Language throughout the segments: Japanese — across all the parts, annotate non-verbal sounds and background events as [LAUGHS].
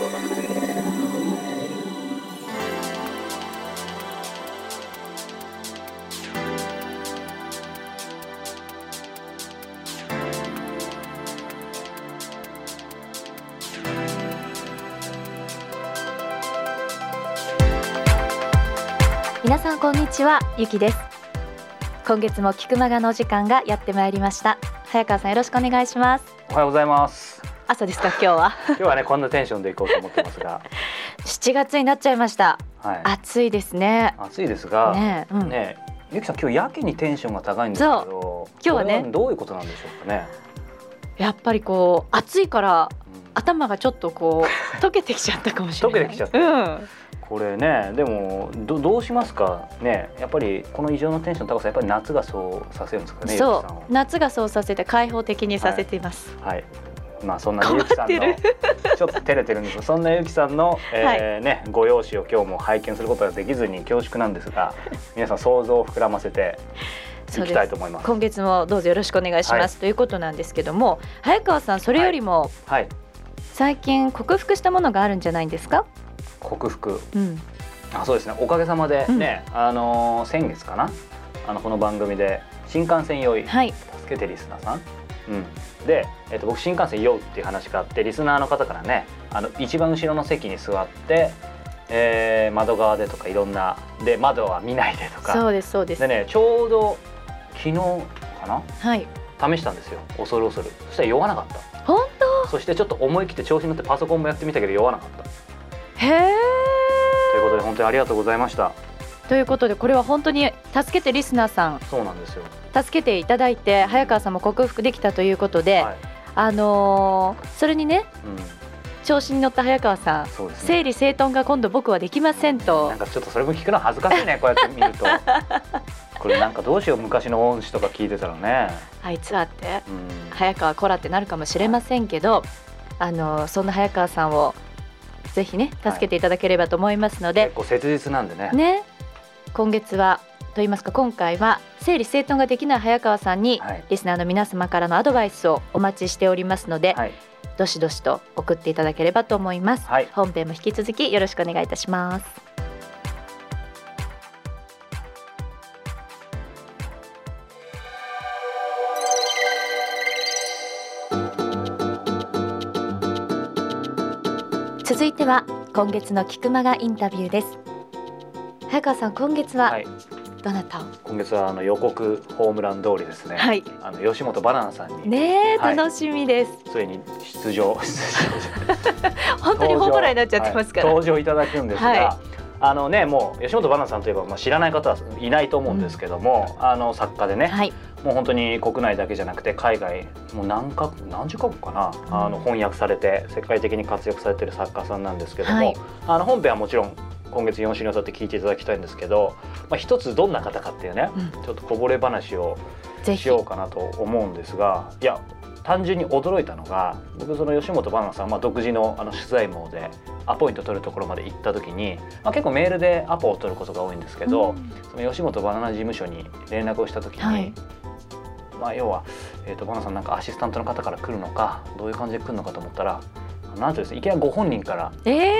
皆さんこんにちはゆきです。今月も菊間がの時間がやってまいりました。早川さんよろしくお願いします。おはようございます。朝ですか今日は。[LAUGHS] 今日はねこんなテンションでいこうと思ってますが。[LAUGHS] 7月になっちゃいました。はい。暑いですね。暑いですがねうん。えゆきさん今日やけにテンションが高いんですけど今日はねどういうことなんでしょうかね、やっぱりこう暑いからうん。頭がちょっとこう [LAUGHS] 溶けてきちゃったかもしれない。溶けてきちゃった。うん。これねでもどどうしますかね。やっぱりこの異常なテンションの高さやっぱり夏がそうさせるんですかねそをう夏がそうさせて開放的にさせています、はい。まあそんなゆきさんの [LAUGHS] ちょっと照れてるんですがそんなゆきさんの、えーねご容姿を今日も拝見することができずに恐縮なんですが [LAUGHS] 皆さん想像を膨らませていきたいと思います。今月もどうぞよろしくお願いします、ということなんですけども早川さんそれよりもはい。最近克服したものがあるんじゃないんですか、克服。うん、あそうですね。おかげさまでね、あのー先月かな？あのこの番組で新幹線酔いはい。助けてリスナーさん、うん、で、えっと僕新幹線酔うっていう話があってリスナーの方からねあの一番後ろの席に座って、えー窓側でとかいろんなで窓は見ないでとか。そうですそうです。でねちょうど昨日かな？はい。試したんですよ。恐る恐る。そしたら酔わなかった。本そしてちょっと思い切って調子に乗ってパソコンもやってみたけど酔わなかった。当へえということで本当にありがとうございました。ということでこれは本当に助けてリスナーさん。そうなんですよ、助けていただいて早川さんも克服できたということで、はい。あのーそれにねうん、調子に乗った早川さんね。整理整頓が今度僕はできませんと。なんかちょっとそれも聞くの恥ずかしいね [LAUGHS] こうやって見ると。これなんかどうしよう昔の恩師とか聞いてたらね、あいつはってうん、早川こらってなるかもしれませんけど、あのそんな早川さんをぜひね助けていただければと思いますので。結、構切実なんでね。ね。今月はと言いますか今回は整理整頓ができない早川さんに、はい。リスナーの皆様からのアドバイスをお待ちしておりますので、はい。どしどしと送っていただければと思います、はい。本編も引き続きよろしくお願いいたします。続いては今月の菊間がインタビューです。早川さん今月ははいどなた？を、今月はあの予告ホームラン通りですね、はい。あの吉本バナナさんに。ねえ、はい。楽しみです。ついに出場。[LAUGHS] 本当にホームランになっちゃってますから、はい登場いただくんですが、はあのねもう吉本バナナさんといえば、まあ、知らない方はいないと思うんですけども、あの作家でね、はい。もう本当に国内だけじゃなくて海外もう何か何十カ国かな、うん。あの翻訳されて世界的に活躍されてる作家さんなんですけども、はい。あの本編はもちろん今月4週にわたって聞いていただきたいんですけど、まあ、一つどんな方かっていうね、うん。ちょっとこぼれ話をしようかなと思うんですがいや単純に驚いたのが僕その吉本ばななさん、まあ、独自のあの取材網でアポイント取るところまで行った時に、まあ、結構メールでアポを取ることが多いんですけど、うん。その吉本バナナ事務所に連絡をした時に、はい。まあ、要は、えー、とバナナさんなんかアシスタントの方から来るのかどういう感じで来るのかと思ったらなんとですね。いきなりご本人からえ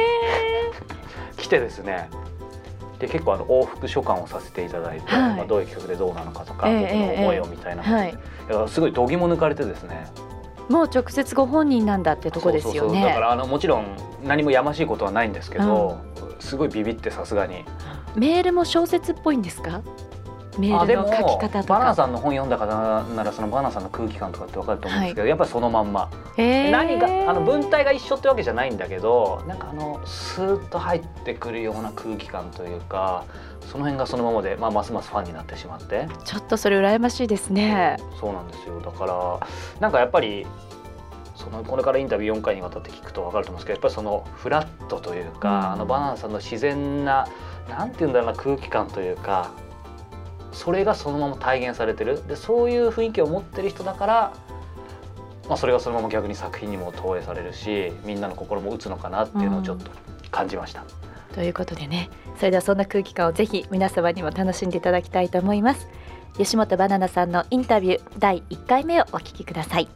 来てですね。で結構あの往復書簡をさせていただいて、はい。まあ、どういう企画でどうなのかとか、ええ僕の思いをみたいな、ー、はい。いやすごい度肝抜かれてですね。もう直接ご本人なんだってとこですよそうそうそう。だかねらあのもちろん何もやましいことはないんですけど、すごいビビってさすがに。メールも小説っぽいんですか？メーあでもルの書き方とか。バナナさんの本読んだ方ならそのバナナさんの空気感とかってわかると思うんですけど、やっぱりそのまんま、えー。何があの文体が一緒ってわけじゃないんだけどなんかあのスーッと入ってくるような空気感というかその辺がそのままで、まあ、ますますファンになってしまって。ちょっとそれ羨ましいですね。そうなんですよ。だからなんかやっぱりそのこれからインタビュー4回にわたって聞くと分かると思うんですけどやっぱりそのフラットというか、うん。あのバナナさんの自然ななんていうんだろうな空気感というかそれがそのまま体現されてる。でそういう雰囲気を持ってる人だから、まあ、それがそのまま逆に作品にも投影されるしみんなの心も打つのかなっていうのをちょっと感じました。ということでねそれではそんな空気感をぜひ皆様にも楽しんでいただきたいと思います。吉本バナナさんのインタビュー第1回目をお聞きください。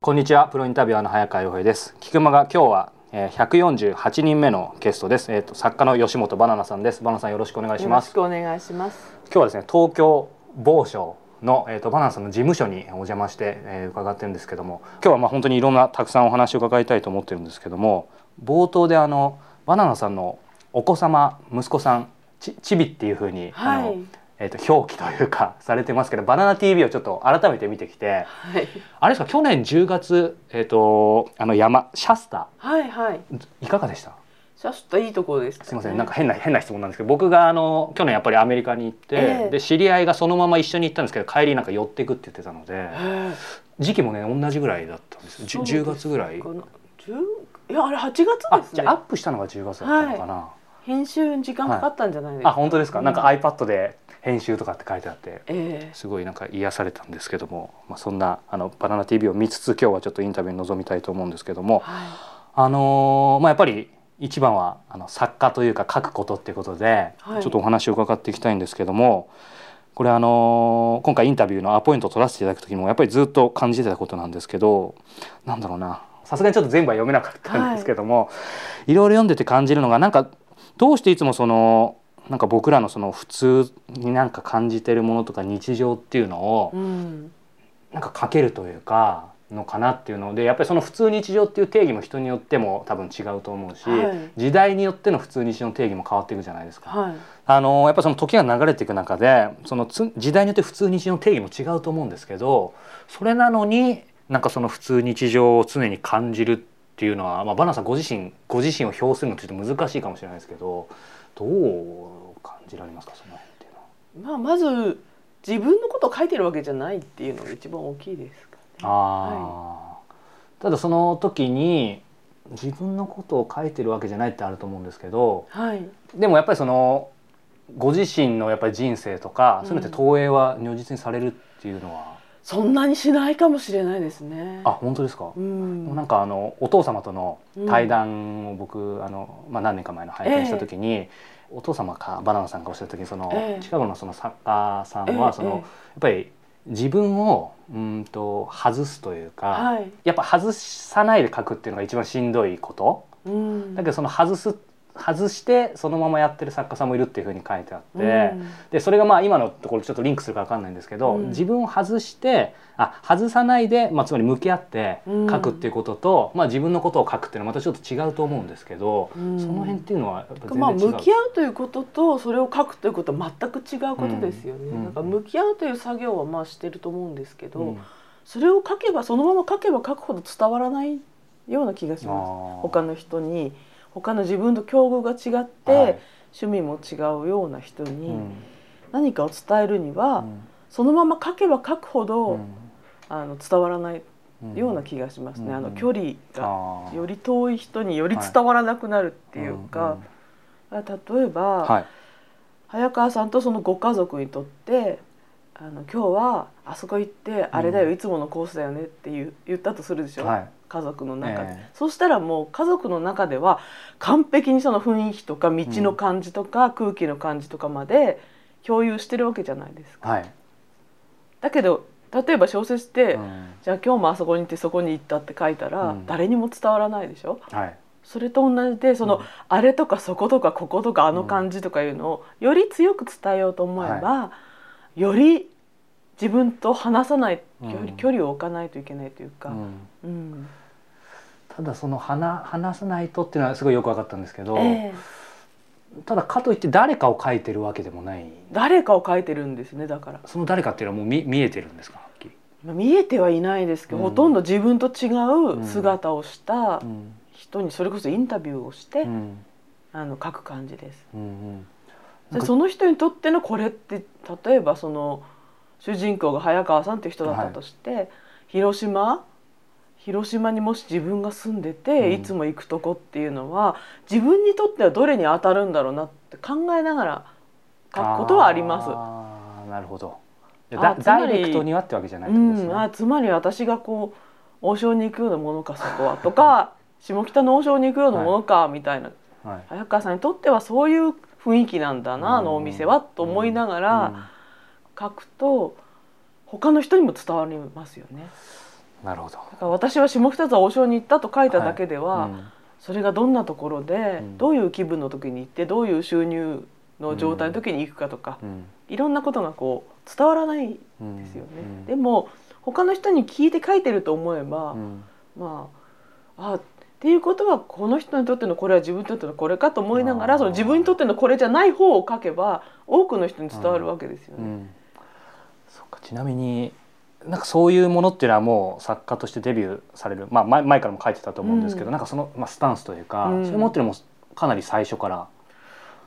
こんにちは。プロインタビュアーの早川洋平です。菊間が今日はえー148人目のゲストです。えっ、と作家の吉本バナナさんです。バナナさんよろしくお願いします。よろしくお願いします。今日はですね東京某所のえっ、とバナナさんの事務所にお邪魔して、えー伺ってるんですけども、今日はまあ本当にいろんなたくさんお話を伺いたいと思ってるんですけども、冒頭であのバナナさんのお子様息子さんちちびっていう風に、あのはい。えっ、と表記というかされてますけど、バナナ TV をちょっと改めて見てきて、はい。あれですか去年10月えっ、とあの山シャスタはいはい。いかがでした？シャスタいいところです、ね。すみません、なんか変な変な質問なんですけど僕があの去年やっぱりアメリカに行って、ええで知り合いがそのまま一緒に行ったんですけど帰りなんか寄ってくって言ってたのでへえ。時期もね同じぐらいだったんです10です月ぐらいいやあれ8月あですねじゃあアッ。プしたのが10月だったのかな、編集に時間かかったんじゃないですか。あ本当ですか、なんか iPad で編集とかって書いてあってええ。すごいなんか癒されたんですけども、まあ、そんなあのバナナ TV を見つつ今日はちょっとインタビューに臨みたいと思うんですけども、はあのーまあ、やっぱり一番はあの作家というか書くことっていうことで、はい。ちょっとお話を伺っていきたいんですけどもこれあのー今回インタビューのアポイントを取らせていただく時もやっぱりずっと感じてたことなんですけどなんだろうなさすがにちょっと全部は読めなかったんですけども、い、ろいろ読んでて感じるのがなんかどうしていつもそのなんか僕らのその普通になんか感じてるものとか日常っていうのを、い。うん。なんか書けるというかのかなっていうのでやっぱりその普通日常っていう定義も人によっても多分違うと思うし、はい時代によっての普通日常の定義も変わっていくじゃないですか。はい。あのやっぱその時が流れていく中でそのつ時代によって普通日常の定義も違うと思うんですけどそれなのになんかその普通日常を常に感じるっていうのは、まあ、バナナさんご自身ご自身を表するのってちょっと難しいかもしれないですけどどう感じられますかその辺っていうのは。まあまず自分のことを書いてるわけじゃないっていうのが一番大きいですかね。あーただその時に自分のことを書いてるわけじゃないってあると思うんですけどはい。でもやっぱりそのご自身のやっぱり人生とか、うんそういうのって投影は如実にされるっていうのはそんなにしないかもしれないですね。あ本当ですか、うん。なんかあのお父様との対談を僕、あのまあ、何年か前の拝見した時に、お父様かバナナさんがおっしゃった時にその、ええ近頃のその作家さんはその、ええやっぱり自分をうんと外すというか、はい。やっぱ外さないで書くっていうのが一番しんどいことうん。だけどその外す外してそのままやってる作家さんもいるっていうふうに書いてあって、うん。でそれがまあ今のところちょっとリンクするか分かんないんですけど、うん。自分を外してあ外さないで、まあ、つまり向き合って書くっていうことと、まあ、自分のことを書くっていうのはまたちょっと違うと思うんですけど、うん。その辺っていうのはやっぱ全然違う。まあ向き合うということとそれを書くということは全く違うことですよね。うん。なんか向き合うという作業はまあしてると思うんですけど、うん。それを書けばそのまま書けば書くほど伝わらないような気がしあます。ー。他の人に他の自分と境遇が違って、はい。趣味も違うような人うにん。何かを伝えるには、うん。そのまま書けば書くほど、うん。あの伝わらないうんような気がしますね。うん。あの距離がより遠い人により伝わらなくなるっていうか、例えば、はい。早川さんとそのご家族にとってあの今日はあそこ行ってあれだよ、うん。いつものコースだよねって言う言ったとするでしょ、はい。家族の中で、ええ。そしたらもう家族の中では完璧にその雰囲気とか道の感じとか、空気の感じとかまで共有してるわけじゃないですか。はい。だけど例えば小説って、うん。じゃあ今日もあそこに行ってそこに行ったって書いたら、うん。誰にも伝わらないでしょ？はい。それと同じでその、うん。あれとかそことかこことかあの感じとかいうのをより強く伝えようと思えば、より自分と話さない距離,、を置かないといけないというか、うん。うん。ただその話話さないとっていうのはすごいよく分かったんですけど、ええ。ただかといって誰かを書いてるわけでもない。誰かを書いてるんですねだから。その誰かっていうのはもう見見えてるんですか？はっきり。まあ見えてはいないですけど、うん。ほとんど自分と違う姿をしたうん。人にそれこそインタビューをして、うん。あの書く感じです。うんうんでその人にとってのこれって例えばその主人公が早川さんっていう人だったとして、広島？広島にもし自分が住んでて、うん。いつも行くとこっていうのは自分にとってはどれに当たるんだろうなって考えながら書くことはあります。あーなるほど。あだつまりダイレクトにはってわけじゃないっうん、あつまり私がこう王将に行くようなものかそこはとか [LAUGHS] 下北の王将に行くようなものかみたいな、はい。早川さんにとってはそういう雰囲気なんだな、あのお店はと思いながら書くと他の人にも伝わりますよね。なるほど。だから私は下北沢王将に行ったと書いただけでは、うん。それがどんなところで、うん。どういう気分の時に行ってどういう収入の状態の時に行くかとか、うん。いろんなことがこう伝わらないうんですよね。うん。でも他の人に聞いて書いてると思えば、うん。まああっていうことはこの人にとってのこれは自分にとってのこれかと思いながらその自分にとってのこれじゃない方を書けば多くの人に伝わるわけですよね。うん。そうかちなみになんかそういうものっていうのはもう作家としてデビューされる、まあ、前前からも書いてたと思うんですけど、うん。なんかその、まあ、スタンスというか、うん。そういうものっていうのもかなり最初から。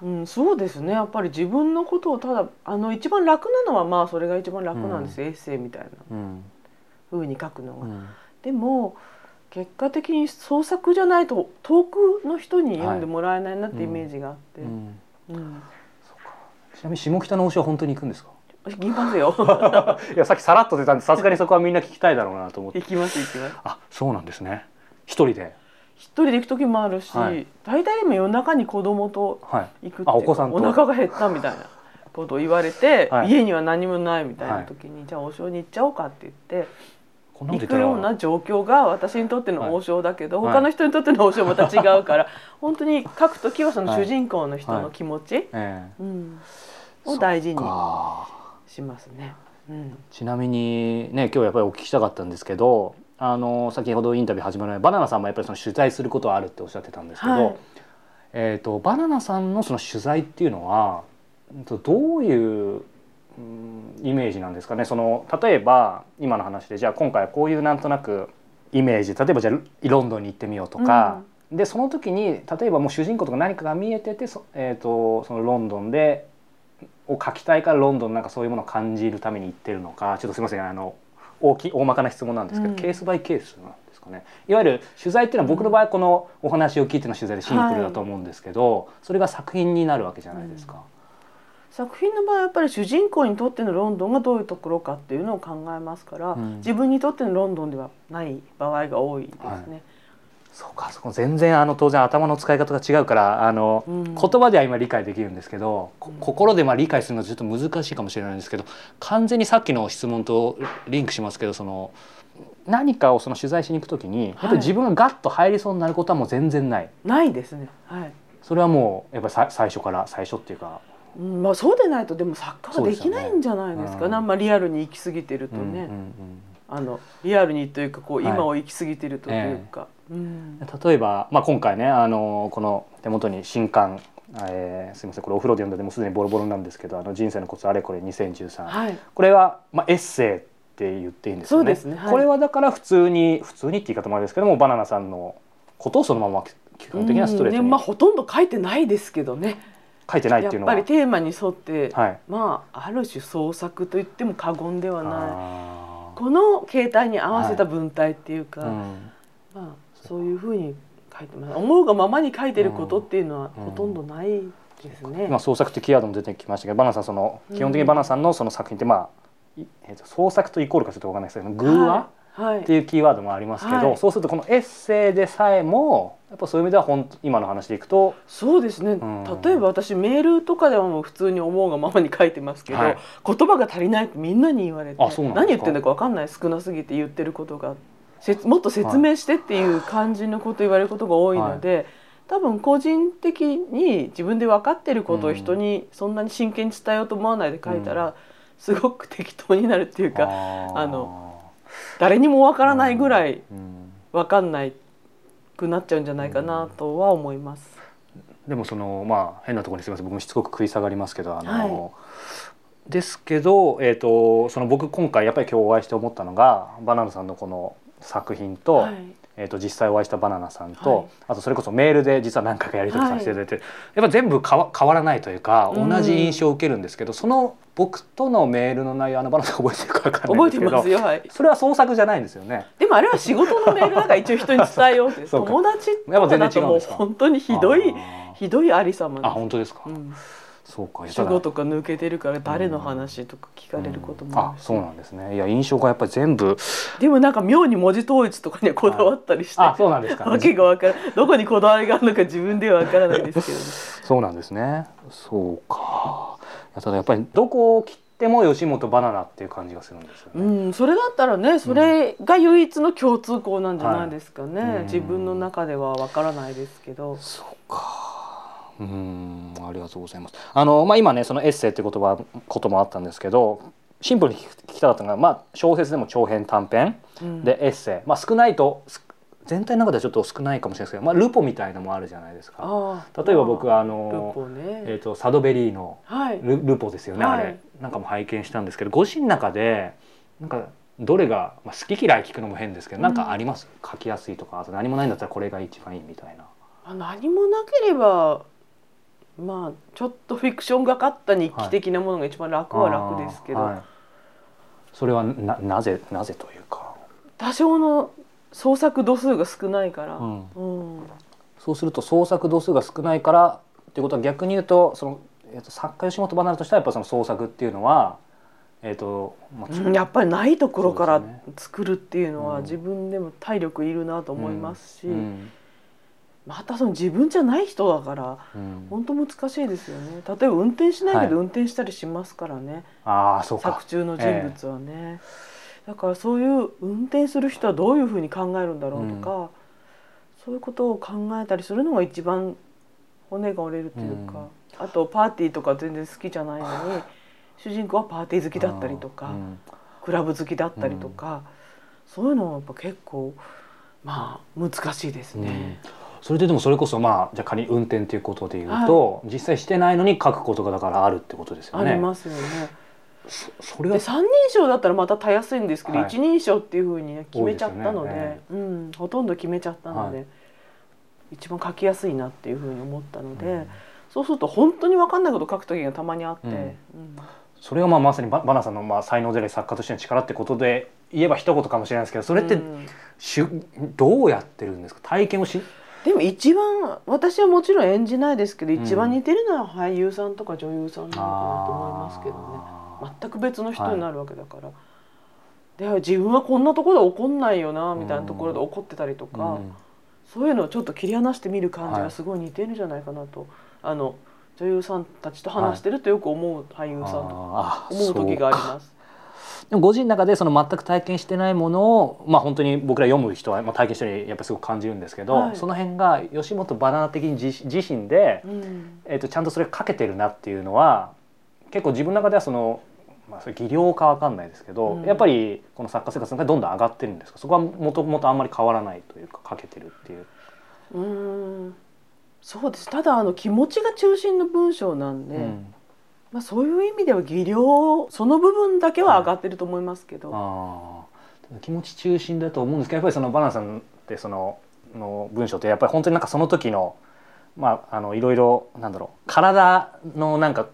うん、そうですね。やっぱり自分のことをただあの一番楽なのはまあそれが一番楽なんです。よ、エッセイみたいな。うん。風に書くのが。うん。でも結果的に創作じゃないと遠くの人に読んでもらえないなってイメージがあって、うん。うん。ちなみに下北の王将は本当に行くんですか？行きますよ。[LAUGHS] いやさっきさらっと出たんでさすがにそこはみんな聞きたいだろうなと思って。行きます行きます。あそうなんですね。一人で？一人で行く時もあるし、はい大体でも夜中に子供とはい。行くってあお子さんと。お腹が減ったみたいなことを言われて、はい。家には何もないみたいな時に、じゃあ王将に行っちゃおうかって言って行くような状況が私にとっての王将だけど、はい。他の人にとっての王将また違うから、[LAUGHS] 本当に書く時はその主人公の人の気持ち、ええうん、を大事にかしますね。うん。ちなみにね今日やっぱりお聞きしたかったんですけどあの先ほどインタビュー始まる前バナナさんもやっぱりその取材することはあるっておっしゃってたんですけど、はい。えー、とバナナさんのその取材っていうのはどういう、うんイメージなんですかね。その例えば今の話でじゃあ今回はこういうなんとなくイメージ。例えばじゃあロンドンに行ってみようとか、でその時に例えばもう主人公とか何かが見えててそ,、えー、とそのロンドンでを書きたいからロンドンなんかそういうものを感じるために行ってるのか。ちょっとすみません。あの大き大まかな質問なんですけど、うん。ケースバイケースなんですかね。いわゆる取材っていうのは僕の場合はこのお話を聞いての取材でシンプルだと思うんですけど、それが作品になるわけじゃないですか。作品の場合はやっぱり主人公にとってのロンドンがどういうところかっていうのを考えますから、うん自分にとってのロンドンではない場合が多いですね。そうかそこ全然あの当然頭の使い方が違うからあの、うん言葉では今理解できるんですけど、こうん心でまあ理解するのはちょっと難しいかもしれないんですけど完全にさっきの質問とリンクしますけどその何かをその取材しに行くときにやっぱり自分がガッと入りそうになることはもう全然ない。ないですね。はい。それはもうやっぱりさ最初から最初っていうか、うん、まあそうでないとでも作家はできないんじゃないですかね。ねうんあんまリアルに行き過ぎてるとね、うんうんうんあのリアルにというかこうはい今を行き過ぎてるというか。うん例えば、まあ、今回ねあのこの手元に新刊、えーすみませんこれお風呂で読んだでもうすでにボロボロなんですけど「あの人生のコツあれこれ2013」はい。これは、まあ、エッセイって言っていいんですよね。そうですねはいこれはだから普通に普通にって言い方もあれですけどもバナナさんのことをそのまま基本的なストレートにうんねまあほとんど書いてないですけどね。書いてないっやていうのは。っぱりテーマに沿って、はい、まあある種創作と言っても過言ではない。あこの形態に合わせた文体っていうか、ーうんまあそういうふうに書いてます。思うがままに書いてることっていうのはうんほとんどないですね。今創作ってキーワードも出てきましたけどバナナさんその基本的にバナナさんのその作品ってまあ、いえーと創作とイコールかちょっとわかんないですけど偶話、は？い、はいっていうキーワードもありますけど、はい。そうするとこのエッセイでさえもやっぱそういう意味では本当今の話でいくと、そうですね、ん。例えば私メールとかではもう普通に思うがままに書いてますけど、はい。言葉が足りないってみんなに言われて何言ってんだか分かんない少なすぎて言ってることがせもっと説明してっていう感じのこと言われることが多いので、多分個人的に自分で分かってることを人にそんなに真剣に伝えようと思わないで書いたら、うすごく適当になるっていうかあの誰にも分からないぐらいうん。分かんないくなっちゃうんじゃないかなとは思います。でもそのまあ変なところにすみません。僕もしつこく食い下がりますけどあの、はですけど、えー、とその僕今回やっぱり今日お会いして思ったのがバナナさんのこの作品と,、はい。えー、と実際お会いしたバナナさんと、はい。あとそれこそメールで実は何回かやり取りさせていただい。て、やっぱ全部変わ変わらないというかうん。同じ印象を受けるんですけど、その僕とのメールの内容あのバナナ覚えてるか分かんないん覚えてですけどますよはい。それは創作じゃないんですよね。でもあれは仕事のメールだから一応人に伝えようって友達とかだともう本当にひどいひどいありさまあ本当ですか？うん、そうか。主語とか抜けてるから誰の話とか聞かれることもあるし、あそうなんですね。いや印象がやっぱり全部でもなんか妙に文字統一とかにはこだわったりして、あそうなんですか。わけがわからんどこにこだわりがあるのか自分ではわからないですけど、ね、そうなんですね。そうか。ただやっぱりどこを切っっても吉本バナナっていう感じがするんですよね。うん、それだったらねそれが唯一の共通項なんじゃないですかね、はい自分の中ではわからないですけど。そうか。うーん、ありがとうございます。あのまあ今ねそのエッセイって言葉こともあったんですけど、シンプルに聞きたかったのがまあ小説でも長編短編うん。でエッセイ、まあ少ないとす全体の中ではちょっと少ないかもしれないですけど、まあルポみたいのもあるじゃないですか。例えば僕はあルのポね、えっ、とサドベリーのはい。ルルポですよね、はい。あれなんかも拝見したんですけどご自身の中でなんかどれが、まあ、好き嫌い聞くのも変ですけど、なんかあります？書きやすいとかあと何もないんだったらこれが一番いいみたいな。あ何もなければまあちょっとフィクションがかった日記的なものが一番楽は楽ですけど、あーはい。それはななぜなぜというか、多少の創作度数が少ないから、うん。うん。そうすると創作度数が少ないからっていうことは逆に言うとその、えー、と作家吉本離れとしてはやっぱその創作っていうのはえっ、と、まあうんやっぱりないところから作るっていうのはうん。自分でも体力いるなと思いますし、うんまたその自分じゃない人だからうん。本当難しいですよね。例えば運転しないけはい。ど運転したりしますからね、ああそうか。作中の人物はね、だからそういう運転する人はどういうふうに考えるんだろうとか、そういうことを考えたりするのが一番骨が折れるというか、あとパーティーとか全然好きじゃないのに [SIGHS] 主人公はパーティー好きだったりとか、うん。クラブ好きだったりとか、そういうのはやっぱ結構まあ難しいですね。それででもそれこそまあじゃあ仮に運転ということでいうと、実際してないのに書くことがだからあるってことですよあね。りますよね。そそれがで三人称だったらまたたやすいんですけど、はい。一人称っていうふうにね決めちゃったのでね。うん、ほとんど決めちゃったので、はい。一番書きやすいなっていうふうに思ったので、うん。そうすると本当に分かんないこと書く時がたまにあって、うん。うん。それがまあまさにババナさんのまあ才能であり作家としての力ってことで言えば一言かもしれないですけどそれってうん。しゅ、どうやってるんですか？体験をしでも一番私はもちろん演じないですけど、うん。一番似てるのは俳優さんとか女優さんなのかなと思いますけどね。あ全く別の人になるわけだから。で自分はこんなところで怒んないよなみたいなところで怒ってたりとか、ーうん。そういうのをちょっと切り離して見る感じはいがすごい似てるんじゃないかなと、あの女優さんたちと話してるとよく思う俳優さんと思う時があります。でもご自身の中でその全く体験してないものをまあ本当に僕ら読む人はまあ体験してるやっぱりすごく感じるんですけど、はい。その辺が吉本バナナ的に自自身で、うん。えー、とちゃんとそれかけてるなっていうのは結構自分の中ではその、まあ、それ技量かわかんないですけど、うん。やっぱりこの作家生活の中でどんどん上がってるんですか？そこはもともとあんまり変わらないというかかけてるっていう。うーん。そうです。ただあの気持ちが中心の文章なんで、うんまあ、そういう意味では技量その部分だけは上がってると思いますけど、あー。気持ち中心だと思うんですけどやっぱりそのバナナさんってそのの文章ってやっぱり本当になんかその時のまああのいろいろなんだろう体のなんか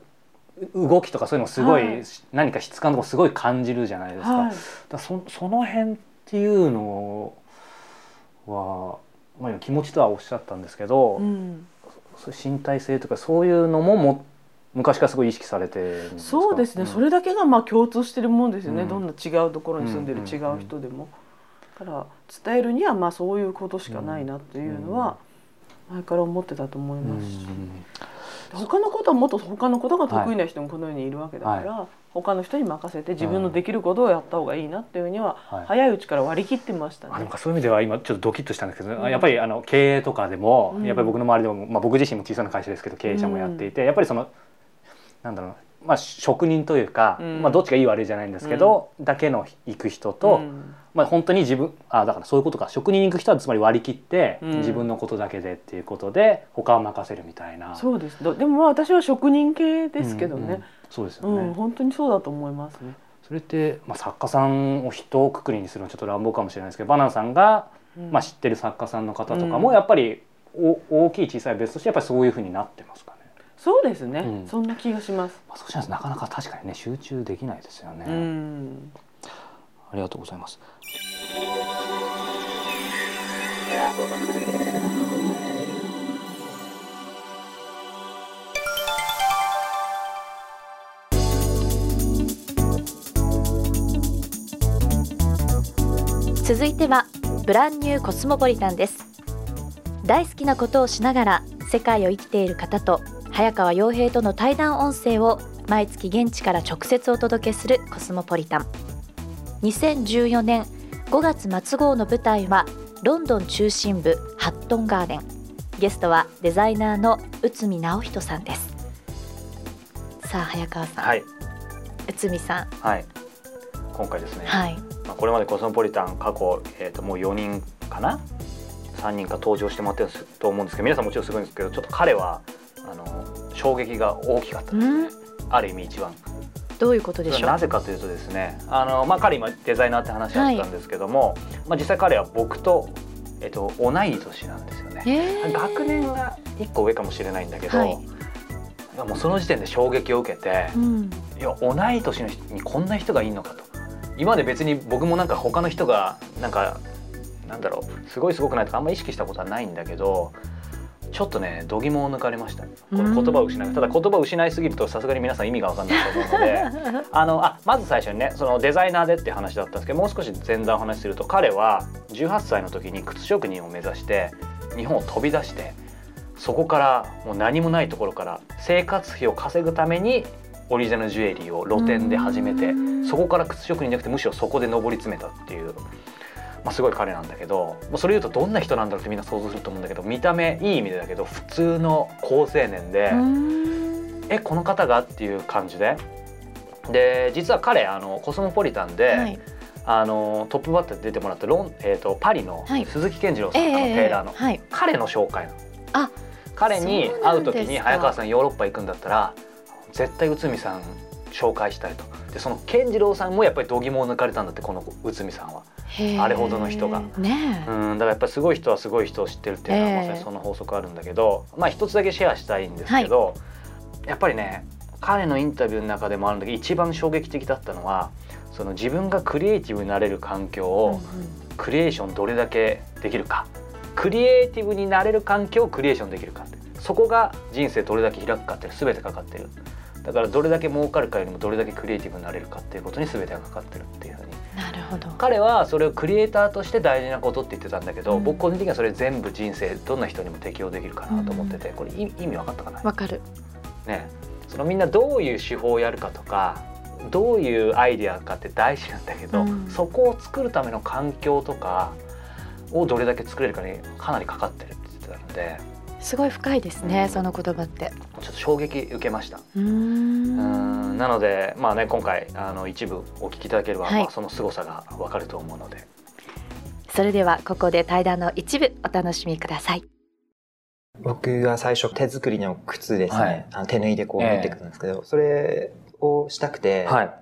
う動きとかそういうのをすごい、はい。何か質感とかすごい感じるじゃないですか。はい。だそその辺っていうのは、まあ、今気持ちとはおっしゃったんですけど、うん、身体性とかそういうのもも昔からすごい意識されてそうですね、ん。それだけがまあ共通してるもんですよね、うん。どんな違うところに住んでるうん違う人でも。だから伝えるにはまあそういうことしかないなっていうのは前から思ってたと思いますし、他のことはもっと他のことが得意な人もこの世にいるわけだから、他の人に任せて自分のできることをやった方がいいなっていうにははい。早いうちから割り切ってましたね。あなん。かそういう意味では今ちょっとドキッとしたんですけど、うん。やっぱりあの経営とかでも、うん。やっぱり僕の周りでも、まあ、僕自身も小さな会社ですけど経営者もやっていて、やっぱりそのなんだろうな。まあ、職人というか、うん。まあ、どっちがいい悪いじゃないんですけど、だけの行く人と、うん。まあ、本当に自分あだからそういうことか。職人に行く人はつまり割り切って、うん。自分のことだけでっていうことで他を任せるみたいな。そうです。どでもまあ私は職人系ですけどうんうんね、そうですよね、うん。本当にそうだと思いますね。それって、まあ、作家さんを一括りにするのはちょっと乱暴かもしれないですけどバナナさんが、うん。まあ、知ってる作家さんの方とかもうん。やっぱりお大きい小さい別としてやっぱりそういうふうになってますかね。そうですね、うんそんな気がします。まあ、そうしないとなかなか確かにね集中できないですよね。うんありがとうございます。続いてはブランニューコスモポリタンです大好きなことをしながら世界を生きている方と早川洋平との対談音声を毎月現地から直接お届けするコスモポリタン。2014年5月末号の舞台はロンドン中心部ハットンガーデン。ゲストはデザイナーの内海直人さんです。さあ早川さん、はい。内海さん。はい。今回ですね、はい。まあ、これまでコスモポリタン過去、えー、ともう4人かな？3人か登場してもらってると思うんですけど皆さんもちろんすごいんですけどちょっと彼はあの衝撃が大きかった。ですうん。ある意味一番。どういうことでしょう？なぜかというとですねあの、まあ、彼今デザイナーって話あったんですけども、まあ、実際彼は僕と、えっと、同い年なんですよね。えー。学年が1個上かもしれないんだけど、はい。もうその時点で衝撃を受けてう、ん。いや同い年の人にこんな人がいいのかと今まで別に僕もなんか他の人がなんかなんだろうすごいすごくないと。かあんま意識したことはないんだけどちょっとね度肝を抜かれました。この言葉を失う。ただ言葉を失いすぎるとさすがに皆さん意味が分かんないと思うので [LAUGHS] あのあまず最初にねそのデザイナーでって話だったんですけどもう少し前段お話しすると彼は18歳の時に靴職人を目指して日本を飛び出してそこからもう何もないところから生活費を稼ぐためにオリジナルジュエリーを露店で始めてそこから靴職人じゃなくてむしろそこで上り詰めたっていう、まあ、すごい彼なんだけどもうそれ言うとどんな人なんだろうってみんな想像すると思うんだけど見た目いい意味でだけど普通の好青年で。うん。えこの方が？っていう感じで。で実は彼あのコスモポリタンで、はい。あのトップバッターで出てもらったロン、えー、とパリのはい。鈴木健次郎さん、ええあのテーラーの、はい。彼の紹介あ彼に会う時に早川さんヨーロッパ行くんだったら絶対内海さん紹介したいと。でその健次郎さんもやっぱり度肝を抜かれたんだってこの内海さんは。あれほどの人が。ね。えうんだからやっぱりすごい人はすごい人を知ってるっていうのはええ。まさにその法則あるんだけど、まあ一つだけシェアしたいんですけど、やっぱりね彼のインタビューの中でもあるんだけど一番衝撃的だったのはその自分がクリエイティブになれる環境をクリエーションどれだけできるか。クリエイティブになれる環境をクリエーションできるかって。そこが人生どれだけ開くかって全てかかってるだからどれだけ儲かるかよりもどれだけクリエイティブになれるかっていうことに全てがかかってるっていうふうに。なるほど。彼はそれをクリエイターとして大事なことって言ってたんだけど、うん。僕個人的にはそれ全部人生どんな人にも適用できるかなと思ってて、これ意意味分かったかな？わかる。ねそのみんなどういう手法をやるかとかどういうアイデアかって大事なんだけど、うん。そこを作るための環境とかをどれだけ作れるかにかなりかかってるって言ってたのですごい深いですね、うんその言葉って。ちょっと衝撃受けました。うん。んなのでまあね今回あの一部お聞きいただければ、はい。まあ、その凄さが分かると思うので。それではここで対談の一部お楽しみください。僕が最初手作りの靴ですね、はい。あの手縫いでこう縫ってくるんですけど、それをしたくて、はい。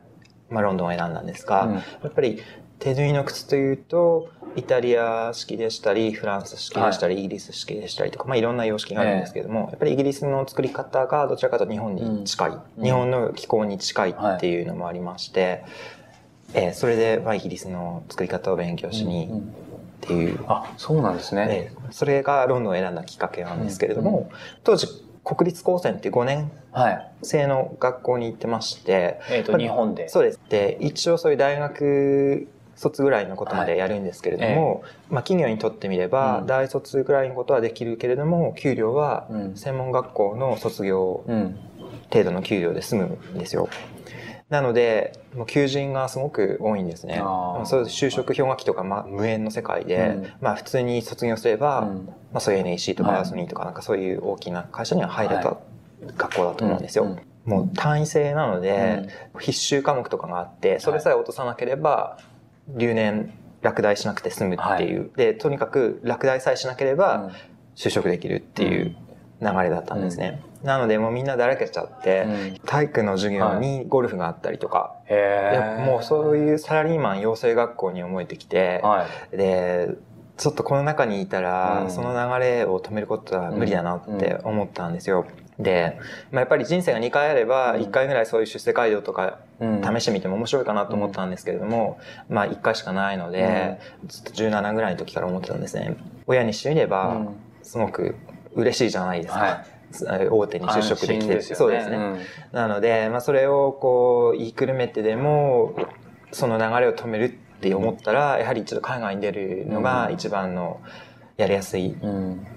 まあ、ロンドンを選んだんですが、うん。やっぱり手縫いの靴というとイタリア式でしたりフランス式でしたり、イギリス式でしたりとか、まあ、いろんな様式があるんですけれども、やっぱりイギリスの作り方がどちらかというと日本に近い、うん。日本の気候に近いっていうのもありまして、えーそれで、まあ、イギリスの作り方を勉強しにっていう。あそうなんですね。ええ。それがロンドンを選んだきっかけなんですけれども、うん当時国立高専っていう5年はい。生の学校に行ってましてえっ、と日本で。そうです。で一応そういう大学卒ぐらいのことまでやるんですけれども、まあ、企業にとってみれば、うん。大卒ぐらいのことはできるけれども給料はうん。専門学校の卒業うん。程度の給料で済むんですよ。なので、もう求人がすごく多いんですね。そういう就職氷河期とか、まあ、無縁の世界で、うん。まあ普通に卒業すれば、うん。まあそういう NEC とかはいアーソニーとかなんかそういう大きな会社には入れた学校だと思うんですよ。うん。もう単位制なので、必修科目とかがあって、それさえ落とさなければ、留年、落第しなくて済むっていう。で、とにかく落第さえしなければ、就職できるっていう流れだったんですね。なのでもうみんなだらけちゃって、うん体育の授業にゴルフがあったりとか、へえ。でもうそういうサラリーマン養成学校に思えてきて、はい。で、ちょっとこの中にいたら、うんその流れを止めることは無理だなって思ったんですよ。で、まあ、やっぱり人生が2回あれば、うん。1回ぐらいそういう出世街道とかうん。試してみても面白いかなと思ったんですけれども、まあ1回しかないので、ずっと17ぐらいの時から思ってたんですね。親にしてみれば、うん。すごく嬉しいじゃないですか。はい。大手に就職できてる安心すよそうですね。ん。なので、まあ、それをこう言いくるめてでもその流れを止めるって思ったらやはりちょっと海外に出るのが一番のやりやすいうん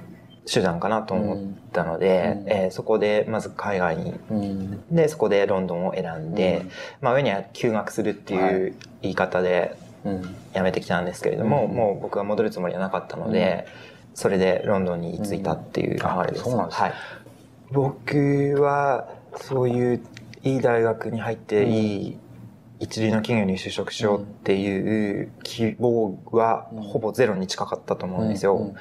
手段かなと思ったので、うん。えーそこでまず海外に。うん。でそこでロンドンを選んで、まあ上には休学するっていう言い方でうん。辞めてきたんですけれども、うん。もう僕は戻るつもりはなかったので、それでロンドンに着いたっていう流れです。はい。僕はそういういい大学に入ってうん。いい一流の企業に就職しようっていう希望はうん。ほぼゼロに近かったと思うんですよ。うん。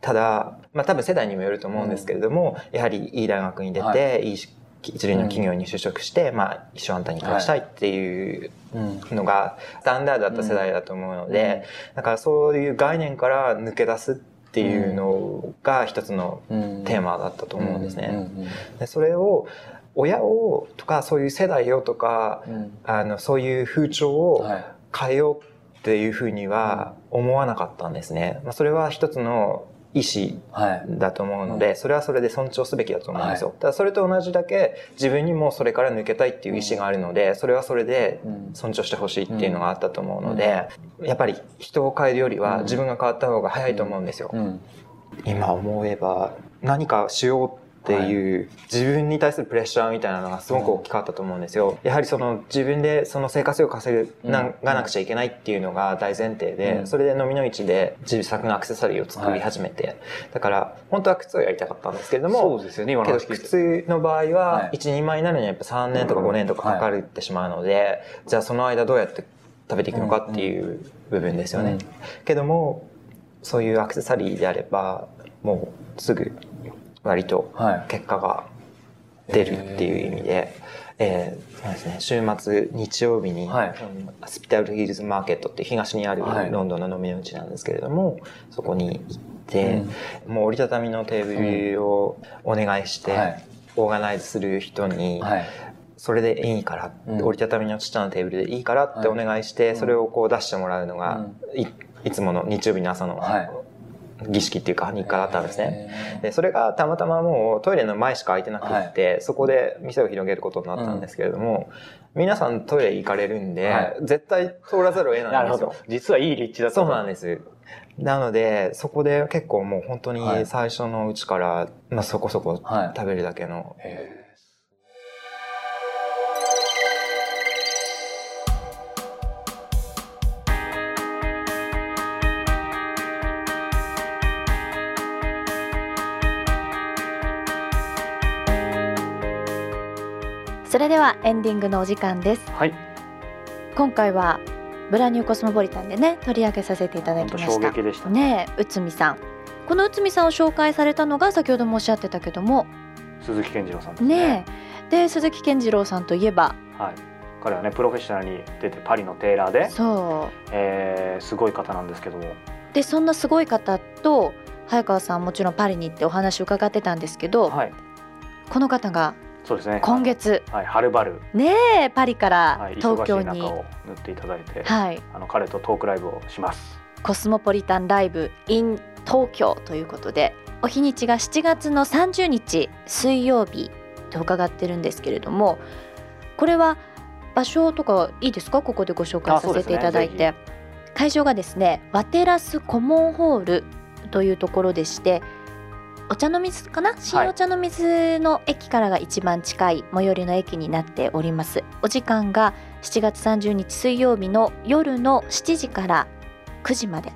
ただ、まあ多分世代にもよると思うんですけれども、やはりいい大学に出て、、はい。い一流の企業に就職して、まあ一生安泰に暮らしたいっていううんのがスタンダードだった世代だと思うので、だからそういう概念から抜け出すっていうのが一つのうん。テーマだったと思うんですね。うん。でそれを親をとかそういう世代をとかうん。あのそういう風潮をはい。変えようっていうふうには思わなかったんですね。まあ、それは一つの意思はい。だと思うので、それはそれで尊重すべきだと思うんですよ。はただそれと同じだけ自分にもそれから抜けたいっていう意思があるので、それはそれでうん。尊重してほしいっていうのがあったと思うので、やっぱり人を変えるよりは自分が変わった方が早いと思うんですよ。うん。今思えば何かしようっていう自分に対するプレッシャーみたいなのがすごく大きかったと思うんですよ。やはりその自分でその生活費を稼ぐながなくちゃいけないっていうのが大前提で、うん。それで飲みの市で自作のアクセサリーを作り始めて、だから本当は靴をやりたかったんですけれども、そうですよね今の靴の場合ははい。一人前になるにはやっぱ3年とか5年とかかかるってしまうので、じゃあその間どうやって食べていくのかっていう部分ですよね。うん。けどもそういうアクセサリーであればもうすぐ割とはい。結果が出るっていう意味で、えーそうですね、週末日曜日に、はい。スピタルヒルズマーケットっていう東にあるはい。ロンドンの飲みの市なんですけれども、そこに行って、もう折りたたみのテーブルをお願いして、はい。オーガナイズする人に、はい。それでいいから、うん。折りたたみのちっちゃなテーブルでいいからってお願いして、はいそれをこう出してもらうのが、いいつもの日曜日の朝のはい儀式っていうか日課だったんですね。でそれがたまたまもうトイレの前しか空いてなくって、そこで店を広げることになったんですけれども、皆さんトイレ行かれるんで、はい。絶対通らざるを得なないんですよ。ど。実はいい立地だったそうなんです。なので、そこで結構もう本当にはい。最初のうちから、まあそこそこはい。食べるだけのへそれではエンディングのお時間です。ーはい。今回はブラニューコスモポリタンでね取り上げさせていただきました。撃でした。ねえ内海さん。この内海さんを紹介されたのが先ほどもおっしゃってたけども鈴木健次郎さんですね。ねえ。で鈴木健次郎さんといえばはい。彼はねプロフェッショナルに出てパリのテーラーで、そえーすごい方なんですけども。うでそんなすごい方と早川さんもちろんパリに行ってお話を伺ってたんですけど、はい。この方がそうですね。今月。はいはるばる、ねえパリからはい、東京忙しいを塗っていただいて、はい、あの彼とトークライブをします。コスモポリタンライブ in 東京ということでお日にちが7月の30日水曜日と伺ってるんですけれどもこれは場所とかいいですか？ここでご紹介させていただいて、会場がですねワテラスコモンホールというところでしてお茶の水かな？新お茶の水の駅からが一番近い最寄りの駅になっております。お時間が7月30日水曜日の夜の7時から9時まで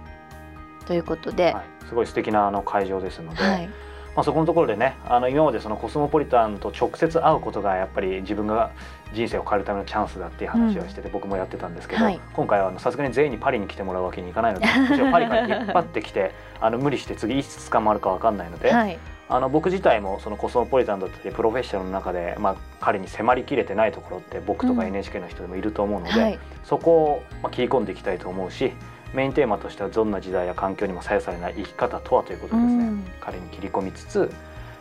ということで、はい、すごい素敵なあの会場ですので、はい、まあ、そこのところでねあの今までそのコスモポリタンと直接会うことがやっぱり自分が人生を変えるためのチャンスだっていう話をしてて、僕もやってたんですけど、はい。今回はあのさすがに全員にパリに来てもらうわけにいかないのでパリから引っ張ってきてあの無理して次いつ捕まるかわかんないので、[LAUGHS] はい、あの僕自体もそのコスモポリタンだったりプロフェッショナルの中で、まあ、彼に迫りきれてないところって僕とかうん NHK の人でもいると思うので、はい、そこをまあ切り込んでいきたいと思うしメインテーマとしてはどんな時代や環境にも左右されない生き方とはということですね、うん。彼に切り込みつつ、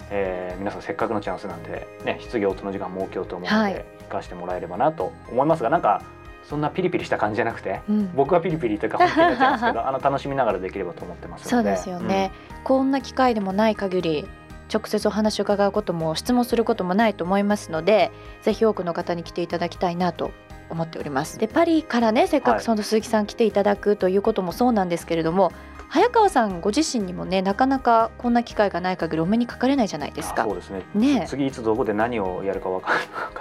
えー皆さんせっかくのチャンスなんで、ね、質疑応答の時間設けようと思うので、はい。生かしてもらえればなと思いますがなんかそんなピリピリした感じじゃなくてうん。僕はピリピリというか本気になっちゃうんですけどあの楽しみながらできればと思ってますので。そうですよね、こんな機会でもない限り直接お話を伺うことも質問することもないと思いますのでぜひ多くの方に来ていただきたいなと思っております。でパリからねせっかはいくその鈴木さん来ていただくということもそうなんですけれども、早川さんご自身にもねなかなかこんな機会がない限りお目にかかれないじゃないですか。あそうですね。ね。次いつどこで何をやるかわか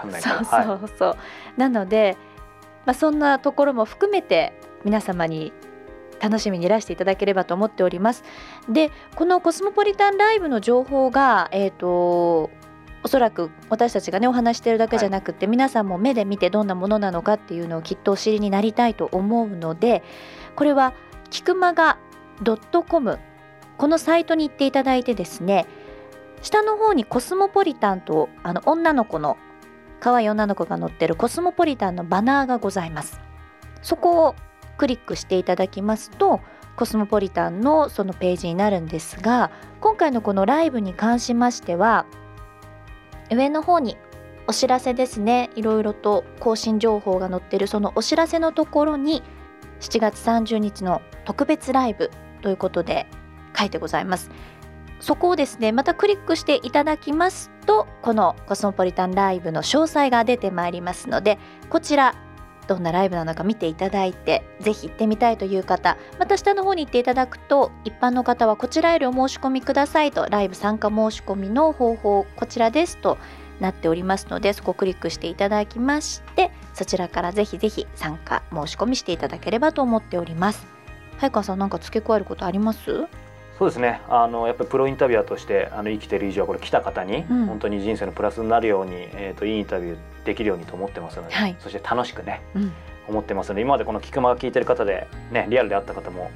んないから。そうそうそう、なので、まあ、そんなところも含めて皆様に楽しみにいらしていただければと思っております。でこのコスモポリタンライブの情報がえっ、とおそらく私たちがねお話してるだけじゃなくて、皆さんも目で見てどんなものなのかっていうのをきっとお知りになりたいと思うのでこれはキクマガ .com このサイトに行っていただいてですね下の方にコスモポリタンとあの女の子の可愛い女の子が乗ってるコスモポリタンのバナーがございます。そこをクリックしていただきますとコスモポリタンのそのページになるんですが今回のこのライブに関しましては上の方にお知らせですね。いろいろと更新情報が載ってるそのお知らせのところに7月30日の特別ライブということで書いてございます。そこをですねまたクリックしていただきますとこのコスモポリタンライブの詳細が出てまいりますのでこちらどんなライブなのか見ていただいてぜひ行ってみたいという方また下の方に行っていただくと一般の方はこちらよりお申し込みくださいとライブ参加申し込みの方法こちらですとなっておりますのでそこをクリックしていただきましてそちらからぜひぜひ参加申し込みしていただければと思っております。早川さんなんか付け加えることあります？そうですね。あのやっぱりプロインタビュアーとしてあの生きてる以上これ来た方に、うん。本当に人生のプラスになるように、えー、といいインタビューできるようにと思ってますので、はい。そして楽しくねうん。思ってますので今までこの菊間が聞いてる方で、ね、リアルで会った方も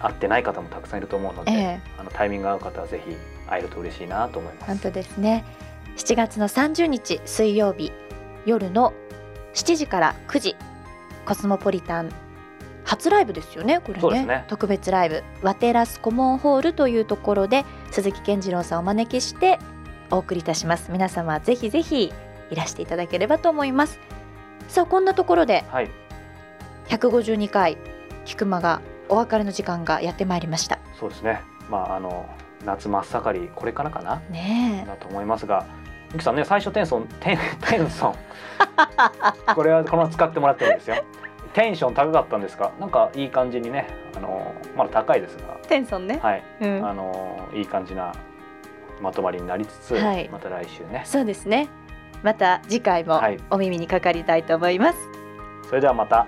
会ってない方もたくさんいると思うので、ええ。あのタイミングが合う方はぜひ会えると嬉しいなと思います。本当ですね。7月の30日水曜日夜の7時から9時コスモポリタン初ライブですよねこれね。ね。特別ライブ。ワテラスコモンホールというところで鈴木健次郎さんをお招きしてお送りいたします。皆様ぜひぜひいらしていただければと思います。さあこんなところではい、152回菊間がお別れの時間がやってまいりました。そうですね。まああの夏真っ盛りこれからかな？ねだと思いますが、ミキさんね最初テンソンテンテンソン。これはこの使ってもらってるんですよ。テンション高かったんですが、なんかいい感じにね、あのまだ高いですが、テンソンね、はい、うん。あのいい感じなまとまりになりつつ、はい。また来週ね。そうですね。また次回もはい。お耳にかかりたいと思います、それではまた